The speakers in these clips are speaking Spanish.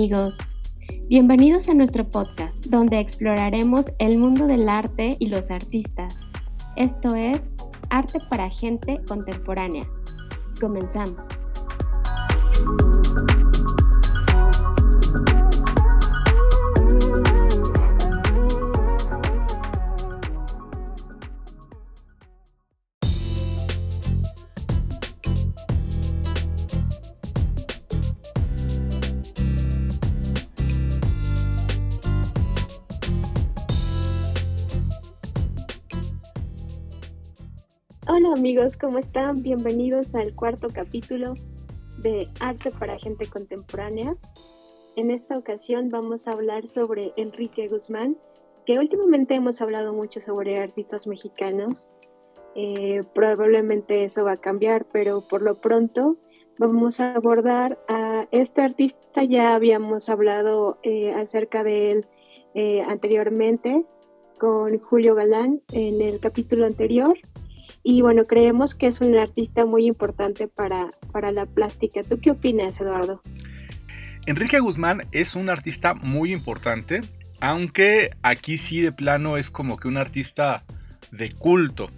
Amigos, bienvenidos a nuestro podcast donde exploraremos el mundo del arte y los artistas. Esto es Arte para Gente Contemporánea. Comenzamos. ¿Cómo están? Bienvenidos al cuarto capítulo de Arte para Gente Contemporánea. En esta ocasión vamos a hablar sobre Enrique Guzmán, que últimamente hemos hablado mucho sobre artistas mexicanos. Eh, probablemente eso va a cambiar, pero por lo pronto vamos a abordar a este artista. Ya habíamos hablado eh, acerca de él eh, anteriormente con Julio Galán en el capítulo anterior y bueno, creemos que es un artista muy importante para, para la plástica. ¿Tú qué opinas, Eduardo? Enrique Guzmán es un artista muy importante, aunque aquí sí de plano es como que un artista de culto.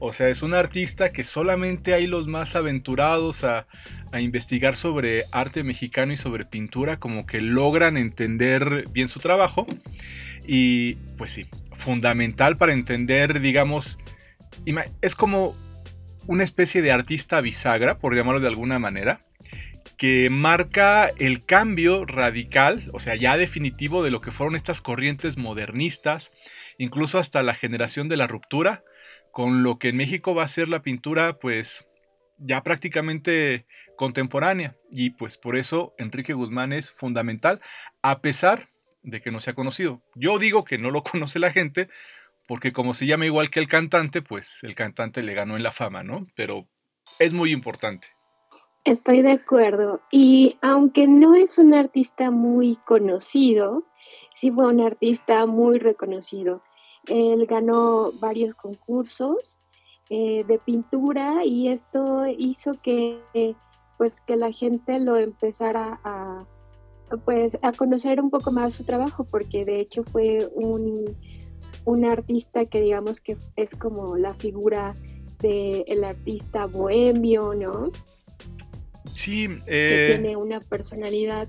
O sea, es un artista que solamente hay los más aventurados a, a, investigar sobre arte mexicano y sobre pintura, como que logran entender bien su trabajo. Y pues sí, fundamental para entender, digamos, es como una especie de artista bisagra, por llamarlo de alguna manera, que marca el cambio radical, o sea, ya definitivo de lo que fueron estas corrientes modernistas, incluso hasta la generación de la ruptura, con lo que en México va a ser la pintura, pues ya prácticamente contemporánea. Y pues por eso Enrique Guzmán es fundamental, a pesar de que no se ha conocido. Yo digo que no lo conoce la gente, porque como se llama igual que el cantante, pues el cantante le ganó en la fama, ¿no? Pero es muy importante. Estoy de acuerdo. Y aunque no es un artista muy conocido, sí fue un artista muy reconocido. Él ganó varios concursos eh, de pintura y esto hizo que, pues, que la gente lo empezara pues, a conocer un poco más su trabajo, porque de hecho fue un un artista que digamos que es como la figura del artista bohemio, ¿no? Sí, que eh, tiene una personalidad.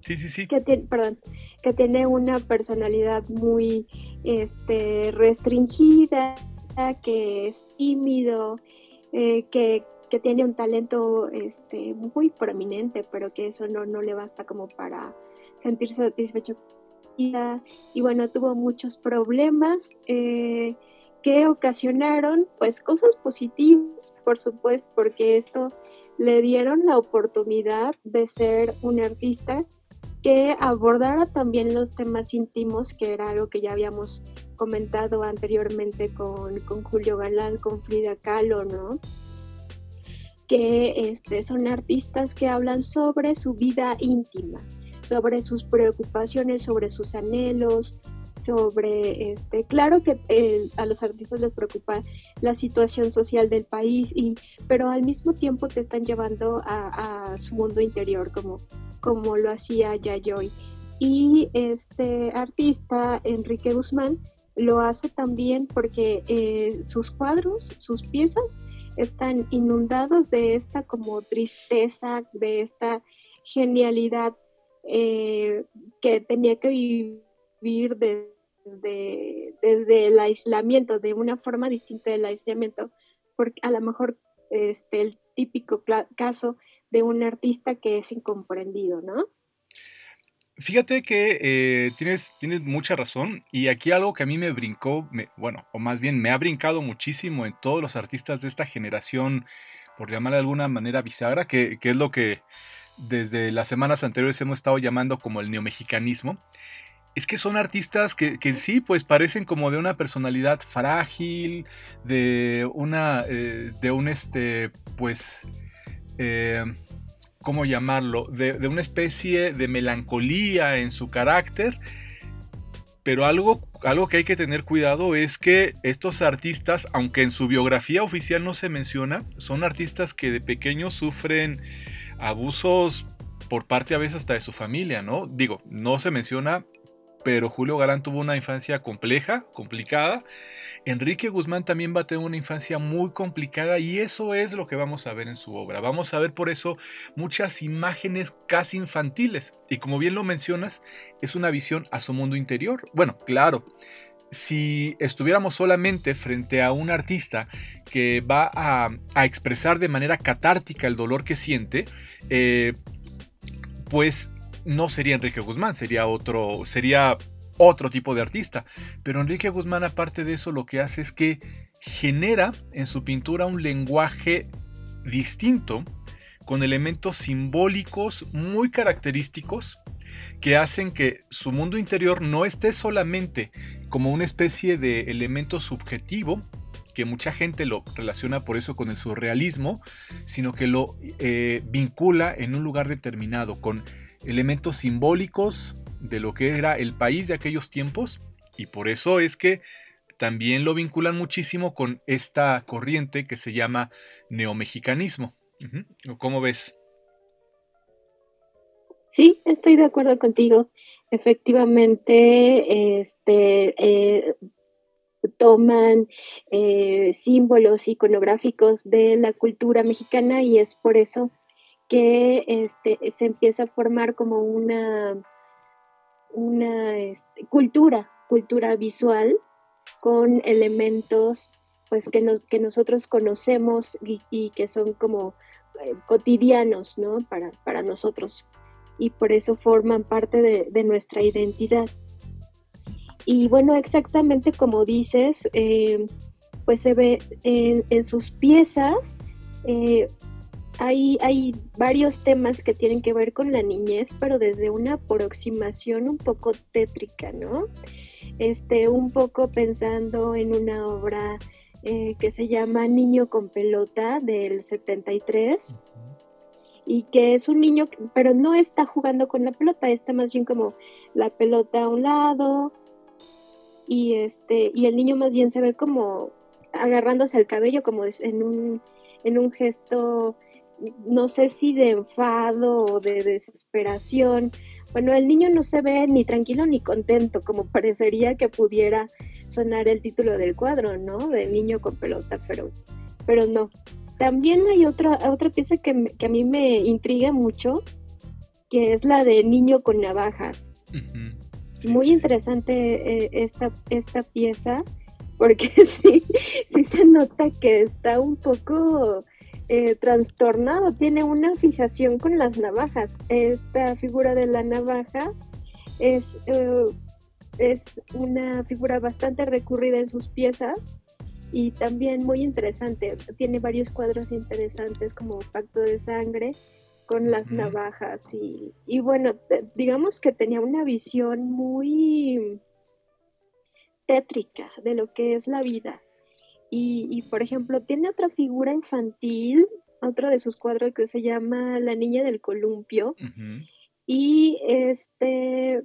Sí, sí, sí. Que perdón, que tiene una personalidad muy este, restringida, que es tímido, eh, que, tiene un talento este, muy prominente, pero que eso no, no le basta como para sentirse satisfecho y bueno, tuvo muchos problemas eh, que ocasionaron pues cosas positivas, por supuesto, porque esto le dieron la oportunidad de ser un artista que abordara también los temas íntimos, que era algo que ya habíamos comentado anteriormente con, con Julio Galán, con Frida Kahlo, ¿no? Que este, son artistas que hablan sobre su vida íntima, sobre sus preocupaciones, sobre sus anhelos, sobre, este, claro que eh, a los artistas les preocupa la situación social del país, y, pero al mismo tiempo te están llevando a, su mundo interior, como, como lo hacía Yayoi. Y este artista, Enrique Guzmán, lo hace también porque eh, sus cuadros, sus piezas, están inundados de esta como tristeza, de esta genialidad eh, que tenía que vivir desde, desde el aislamiento, de una forma distinta del aislamiento, porque a lo mejor este, el típico caso de un artista que es incomprendido, ¿no? Fíjate que eh, tienes, tienes mucha razón y aquí algo que a mí me brincó, bueno, o más bien me ha brincado muchísimo en todos los artistas de esta generación, por llamarle de alguna manera bisagra, que, que es lo que desde las semanas anteriores hemos estado llamando como el neomexicanismo, es que son artistas que, sí, pues parecen como de una personalidad frágil, de una, eh, de un este, pues, eh, ¿cómo llamarlo? De, de, una especie de melancolía en su carácter. Pero algo, algo que hay que tener cuidado es que estos artistas, aunque en su biografía oficial no se menciona, son artistas que de pequeños sufren abusos por parte a veces hasta de su familia, ¿no? Digo, no se menciona, pero Julio Galán tuvo una infancia compleja, complicada. Enrique Guzmán también va a tener una infancia muy complicada y eso es lo que vamos a ver en su obra. Vamos a ver por eso muchas imágenes casi infantiles. Y como bien lo mencionas, es una visión a su mundo interior. Bueno, claro, si estuviéramos solamente frente a un artista que va a, expresar de manera catártica el dolor que siente, eh, pues no sería Enrique Guzmán, sería otro, sería otro tipo de artista. Pero Enrique Guzmán, aparte de eso, lo que hace es que genera en su pintura un lenguaje distinto, con elementos simbólicos muy característicos que hacen que su mundo interior no esté solamente como una especie de elemento subjetivo, que mucha gente lo relaciona por eso con el surrealismo, sino que lo eh, vincula en un lugar determinado, con elementos simbólicos de lo que era el país de aquellos tiempos, y por eso es que también lo vinculan muchísimo con esta corriente que se llama neomexicanismo. ¿Cómo ves? Sí, estoy de acuerdo contigo. Efectivamente, este, eh, toman eh, símbolos iconográficos de la cultura mexicana y es por eso que este, se empieza a formar como una, una este, cultura, cultura visual con elementos pues que, nos, que nosotros conocemos y, que son como eh, cotidianos ¿no? para, para nosotros y por eso forman parte de, nuestra identidad. Y bueno, exactamente como dices, eh, pues se ve en, sus piezas, eh, hay, hay varios temas que tienen que ver con la niñez, pero desde una aproximación un poco tétrica, ¿no? Este, un poco pensando en una obra eh, que se llama Niño con pelota del 73 y que es un niño, pero no está jugando con la pelota, está más bien como la pelota a un lado y este y el niño más bien se ve como agarrándose al cabello como en un en un gesto no sé si de enfado o de desesperación. Bueno, el niño no se ve ni tranquilo ni contento, como parecería que pudiera sonar el título del cuadro, ¿no? De niño con pelota, pero, pero no. También hay otra, otra pieza que, a mí me intriga mucho, que es la de Niño con Navajas. Muy interesante eh, esta, esta pieza, porque sí, sí se nota que está un poco eh, trastornado, tiene una fijación con las navajas. Esta figura de la navaja es, eh, es una figura bastante recurrida en sus piezas y también muy interesante. Tiene varios cuadros interesantes como Pacto de Sangre con las navajas y, y, bueno, digamos que tenía una visión muy tétrica de lo que es la vida. Y, y por ejemplo, tiene otra figura infantil, otro de sus cuadros que se llama La Niña del Columpio. Y este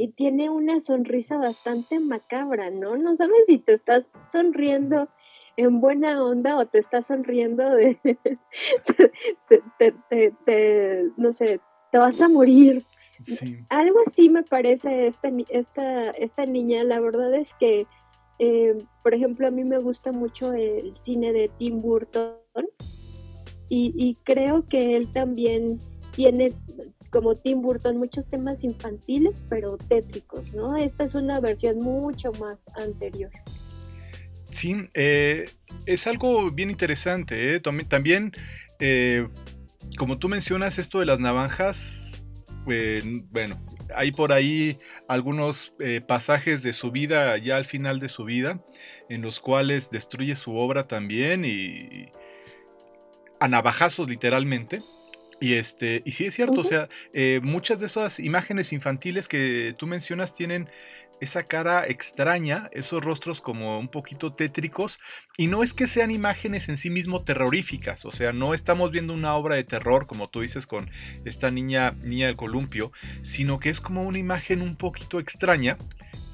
y tiene una sonrisa bastante macabra, ¿no? No sabes si te estás sonriendo en buena onda o te estás sonriendo de, no sé, te vas a morir. Algo así me parece esta, esta, esta niña, la verdad es que, eh, por ejemplo, a mí me gusta mucho el cine de Tim Burton y, y creo que él también tiene como Tim Burton, muchos temas infantiles, pero tétricos, ¿no? Esta es una versión mucho más anterior. Sí, eh, es algo bien interesante. ¿eh? También, eh, como tú mencionas, esto de las navajas, bueno, hay por ahí algunos pasajes de su vida, ya al final de su vida, en los cuales destruye su obra también y a navajazos literalmente. Y, este, y sí es cierto, o sea, eh, muchas de esas imágenes infantiles que tú mencionas tienen esa cara extraña, esos rostros como un poquito tétricos, y no es que sean imágenes en sí mismo terroríficas, o sea, no estamos viendo una obra de terror, como tú dices, con esta niña, niña del columpio, sino que es como una imagen un poquito extraña,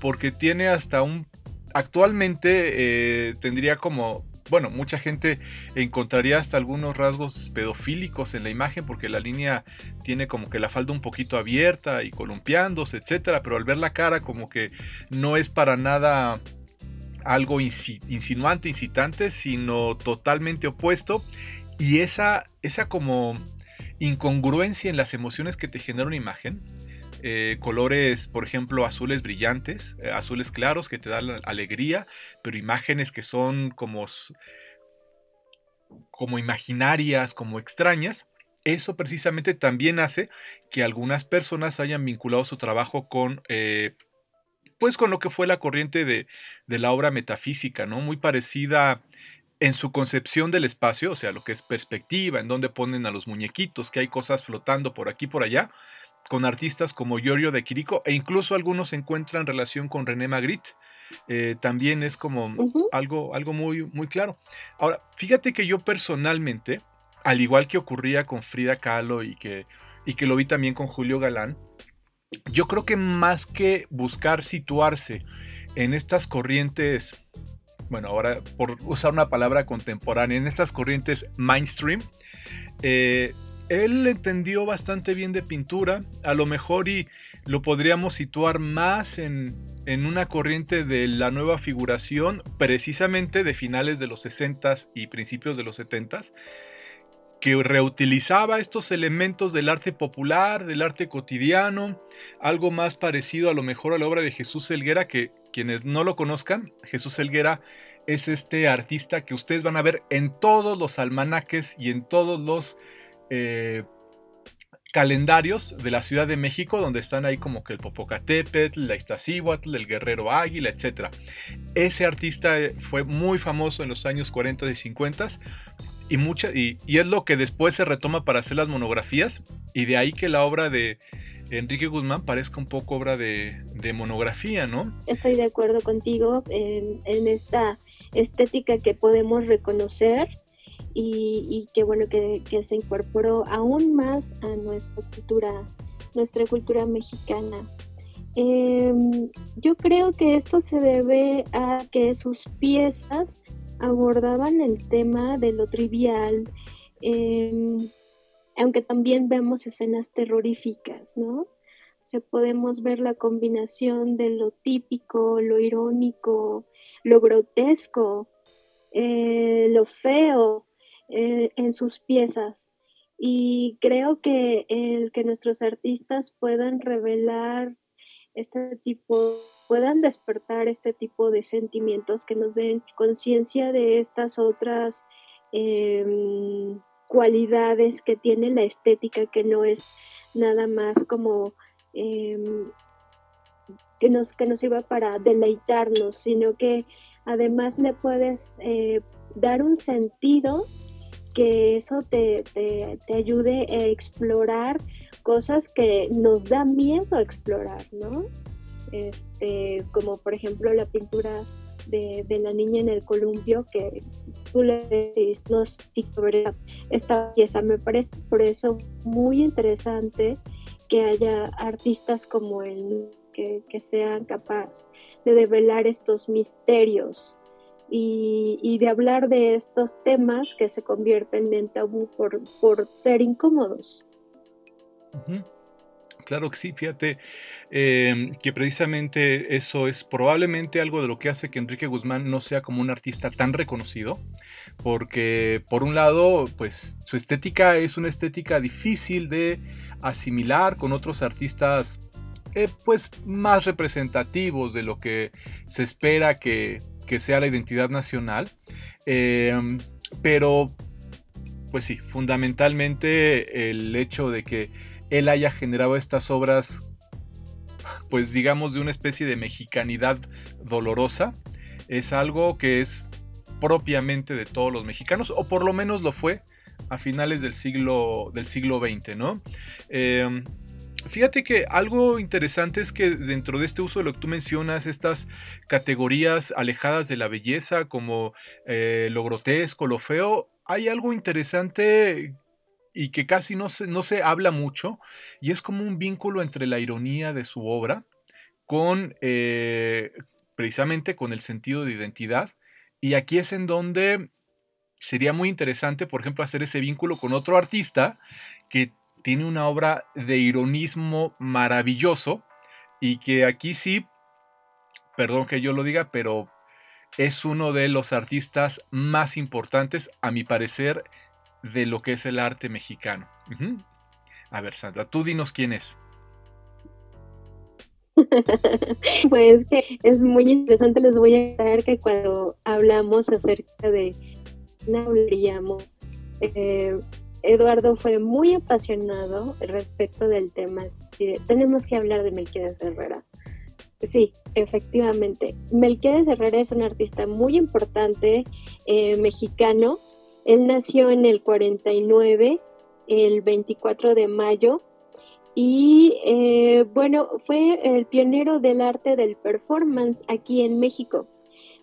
porque tiene hasta un... Actualmente eh, tendría como bueno, mucha gente encontraría hasta algunos rasgos pedofílicos en la imagen porque la línea tiene como que la falda un poquito abierta y columpiándose, etcétera, pero al ver la cara como que no es para nada algo insinuante, incitante, sino totalmente opuesto. Y esa esa como incongruencia en las emociones que te genera una imagen eh, colores, por ejemplo, azules brillantes, eh, azules claros que te dan alegría, pero imágenes que son como, como imaginarias, como extrañas. Eso precisamente también hace que algunas personas hayan vinculado su trabajo con, eh, pues con lo que fue la corriente de, de la obra metafísica, ¿no? Muy parecida en su concepción del espacio, o sea, lo que es perspectiva, en donde ponen a los muñequitos, que hay cosas flotando por aquí, por allá, con artistas como Giorgio de Quirico e incluso algunos se encuentran relación con René Magritte. Eh, también es como algo, algo muy, muy claro. Ahora, fíjate que yo personalmente, al igual que ocurría con Frida Kahlo y que, y que lo vi también con Julio Galán, yo creo que más que buscar situarse en estas corrientes, bueno, ahora por usar una palabra contemporánea, en estas corrientes mainstream, eh, él entendió bastante bien de pintura, a lo mejor y lo podríamos situar más en, una corriente de la nueva figuración, precisamente de finales de los 60s y principios de los 70s, que reutilizaba estos elementos del arte popular, del arte cotidiano, algo más parecido a lo mejor a la obra de Jesús Helguera, que quienes no lo conozcan, Jesús Helguera es este artista que ustedes van a ver en todos los almanaques y en todos los eh, calendarios de la Ciudad de México, donde están ahí como que el Popocatépetl, la Iztaccíhuatl, el Guerrero Águila, etc. Ese artista eh, fue muy famoso en los años 40 y 50 y, mucha, y, es lo que después se retoma para hacer las monografías y de ahí que la obra de Enrique Guzmán parezca un poco obra de, monografía, ¿no? Estoy de acuerdo contigo en, en esta estética que podemos reconocer y, que bueno que, se incorporó aún más a nuestra cultura, nuestra cultura mexicana. Em, yo creo que esto se debe a que sus piezas abordaban el tema de lo trivial, em, aunque también vemos escenas terroríficas, ¿no? Podemos ver la combinación de lo típico, lo irónico, lo grotesco, eh, lo feo, eh, en sus piezas. Y creo que el que nuestros artistas puedan revelar este tipo, puedan despertar este tipo de sentimientos que nos den conciencia de estas otras em, cualidades que tiene la estética, que no es nada más como em, que, nos, que nos sirva para deleitarnos, sino que además le puedes eh, dar un sentido que eso te, ayude a explorar cosas que nos da miedo explorar, ¿no? Este, como por ejemplo la pintura de, la niña en el columpio que tú le sobre esta pieza. Me parece por eso muy interesante que haya artistas como él que, que sean capaces de develar estos misterios y, de hablar de estos temas que se convierten en tabú por, por ser incómodos. Claro que sí, fíjate em, que precisamente eso es probablemente algo de lo que hace que Enrique Guzmán no sea como un artista tan reconocido, porque por un lado, pues su estética es una estética difícil de asimilar con otros artistas eh, pues más representativos de lo que se espera que que sea la identidad nacional. Em, pero, pues sí, fundamentalmente el hecho de que él haya generado estas obras, pues digamos, de una especie de mexicanidad dolorosa, es algo que es propiamente de todos los mexicanos, o por lo menos lo fue a finales del siglo, del siglo XX, ¿no? Em, Fíjate que algo interesante es que dentro de este uso de lo que tú mencionas, estas categorías alejadas de la belleza, como eh, lo grotesco, lo feo, hay algo interesante y que casi no se, no se habla mucho, y es como un vínculo entre la ironía de su obra con eh, precisamente con el sentido de identidad. Y aquí es en donde sería muy interesante, por ejemplo, hacer ese vínculo con otro artista que tiene una obra de ironismo maravilloso y que aquí sí, perdón que yo lo diga, pero es uno de los artistas más importantes, a mi parecer, de lo que es el arte mexicano. A ver, Sandra, tú dinos quién es. pues que es muy interesante, les voy a decir que cuando hablamos acerca de eh, Eduardo fue muy apasionado respecto del tema. Tenemos que hablar de Melquiades Herrera. Sí, efectivamente. Melquiades Herrera es un artista muy importante eh, mexicano. Él nació en el 49, el 24 de mayo, y eh, bueno, fue el pionero del arte del performance aquí en México.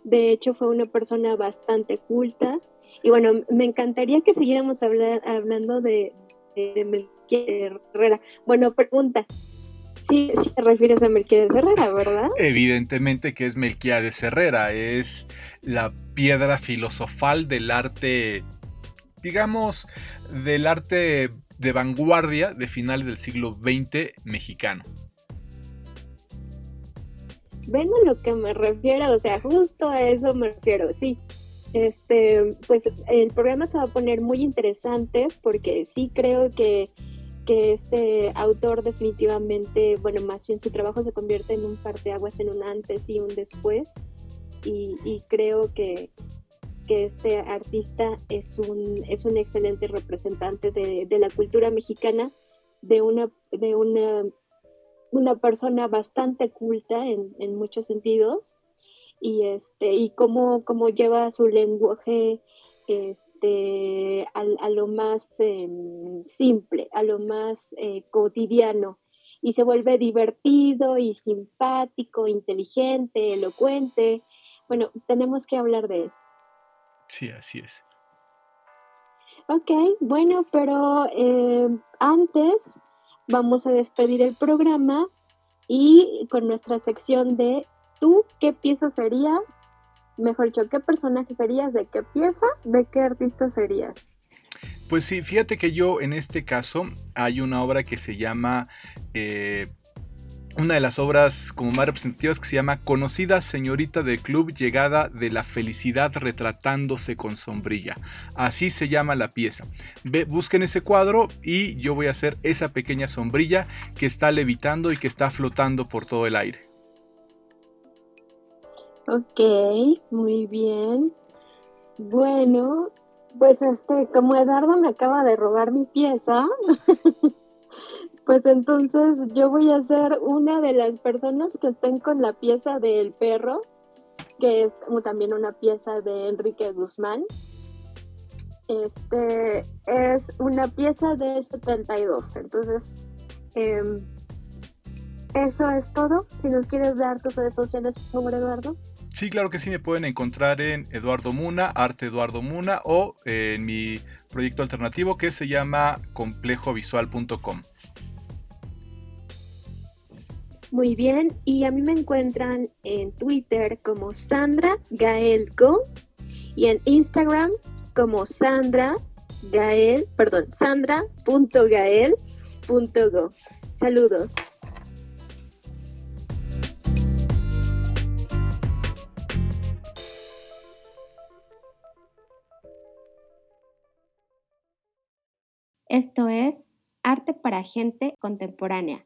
De hecho, fue una persona bastante culta. Y bueno, me encantaría que siguiéramos hablando de, de, Melquiades Herrera. Bueno, pregunta, Sí, sí te refieres a Melquiades Herrera, ¿verdad? Evidentemente que es Melquiades Herrera, es la piedra filosofal del arte, digamos, del arte de vanguardia de finales del siglo XX mexicano. Ven a lo que me refiero, o sea, justo a eso me refiero, sí. Este, pues el programa se va a poner muy interesante porque sí creo que que este autor definitivamente, bueno, más bien su trabajo se convierte en un parteaguas, en un antes y un después. Y, creo que, este artista es un, es un excelente representante de, la cultura mexicana, de una, de una, una persona bastante culta en, en muchos sentidos. Y este, y cómo, cómo lleva su lenguaje este, este, a, lo más em, simple, a lo más eh, cotidiano, y se vuelve divertido y simpático, inteligente, elocuente. Bueno, tenemos que hablar de eso. Sí, así es. Ok, bueno, pero em, antes vamos a despedir el programa y con nuestra sección de ¿tú qué pieza sería mejor dicho, ¿qué personaje serías? ¿De qué pieza? ¿De qué artista serías? Pues sí, fíjate que yo en este caso hay una obra que se llama... Eh, una de las obras como más representativas que se llama Conocida señorita del club llegada de la felicidad retratándose con sombrilla. Así se llama la pieza. Ve, busquen ese cuadro y yo voy a hacer esa pequeña sombrilla que está levitando y que está flotando por todo el aire. Ok, muy bien. Bueno, pues este, como Eduardo me acaba de robar mi pieza, pues entonces yo voy a ser una de las personas que estén con la pieza del perro, que es también una pieza de Enrique Guzmán. Este es una pieza de 72, entonces em, eso es todo. Si nos quieres dar tus redes sociales, favor, Eduardo. Sí, claro que sí, me pueden encontrar en Eduardo Muna, Arte Eduardo Muna o en mi proyecto alternativo que se llama complejovisual.com. Muy bien, y a mí me encuentran en Twitter como Sandra Gaelco y en Instagram como Sandra Gael, perdón, sandra.gael.go. Saludos. Esto es Arte para Gente Contemporánea.